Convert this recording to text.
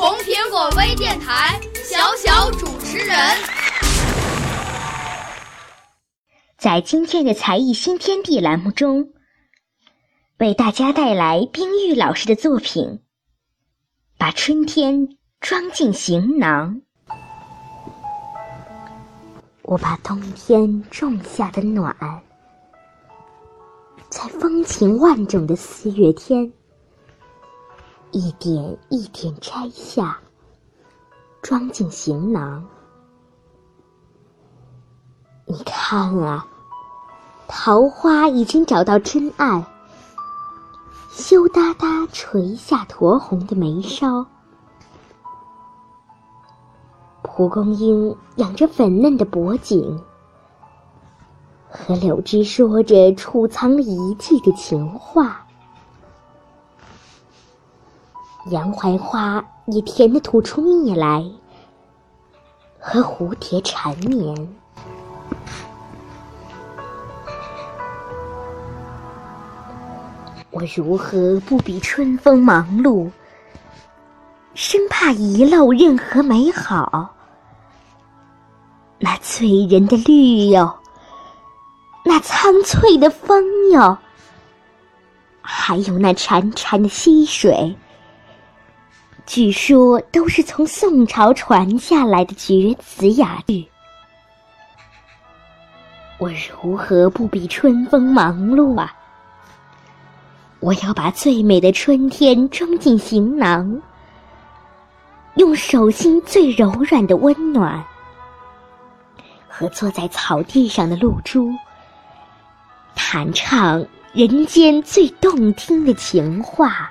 红苹果微电台小小主持人。在今天的才艺新天地栏目中，为大家带来冰玉老师的作品《把春天装进行囊》。我把冬天种下的暖，在风情万种的四月天，一点一点摘下，装进行囊。你看啊，桃花已经找到真爱，羞答答垂下酡红的眉梢。蒲公英仰着粉嫩的脖颈，和柳枝说着储藏了一季的情话。洋槐花也甜的吐出蜜来，和蝴蝶缠绵。我如何不比春风忙碌，生怕遗漏任何美好？那醉人的绿哟，那苍翠的风哟，还有那潺潺的溪水，据说都是从宋朝传下来的绝词雅句。我如何不比春风忙碌啊？我要把最美的春天装进行囊，用手心最柔软的温暖，和坐在草地上的露珠，弹唱人间最动听的情话。